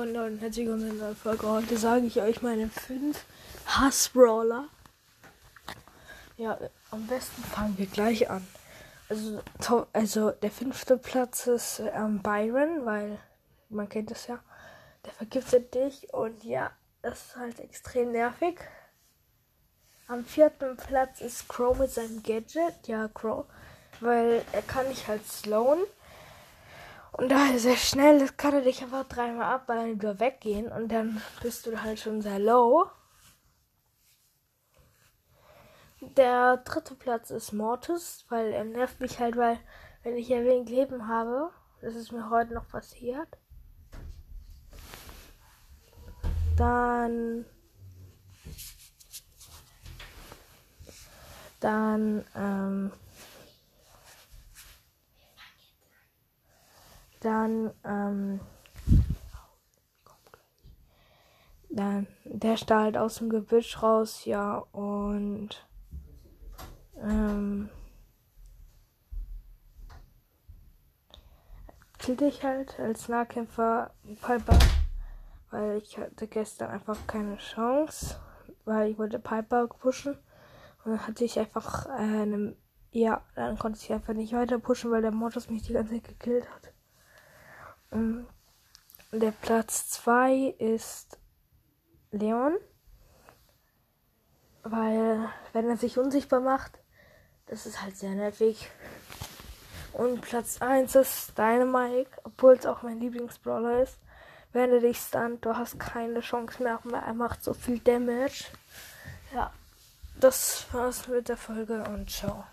Freunde und herzlich willkommen in der Folge. Heute sage ich euch meine fünf Hassbrawler. Ja, am besten fangen wir gleich an. Also, also der fünfte Platz ist ähm, Byron, weil man kennt es ja. Der vergiftet dich und ja, das ist halt extrem nervig. Am vierten Platz ist Crow mit seinem Gadget. Ja, Crow. Weil er kann dich halt slowen. Und da ist er schnell, das kann er dich einfach dreimal ab, weil dann wieder weggehen und dann bist du halt schon sehr low. Der dritte Platz ist Mortis, weil er nervt mich halt, weil wenn ich ja wenig Leben habe, das ist mir heute noch passiert. Dann dann ähm, Dann, ähm, dann der strahlt aus dem Gebüsch raus, ja, und ähm, killte ich halt als Nahkämpfer Piper, weil ich hatte gestern einfach keine Chance, weil ich wollte Piper pushen und dann hatte ich einfach äh, eine, ja, dann konnte ich einfach nicht weiter pushen, weil der Mortis mich die ganze Zeit gekillt hat. Ähm, der Platz 2 ist Leon. Weil, wenn er sich unsichtbar macht, das ist halt sehr nervig. Und Platz 1 ist Dynamite, obwohl es auch mein Lieblingsbrawler ist. Wenn er dich stunt, du hast keine Chance mehr, weil er macht so viel Damage. Ja, das war's mit der Folge und ciao.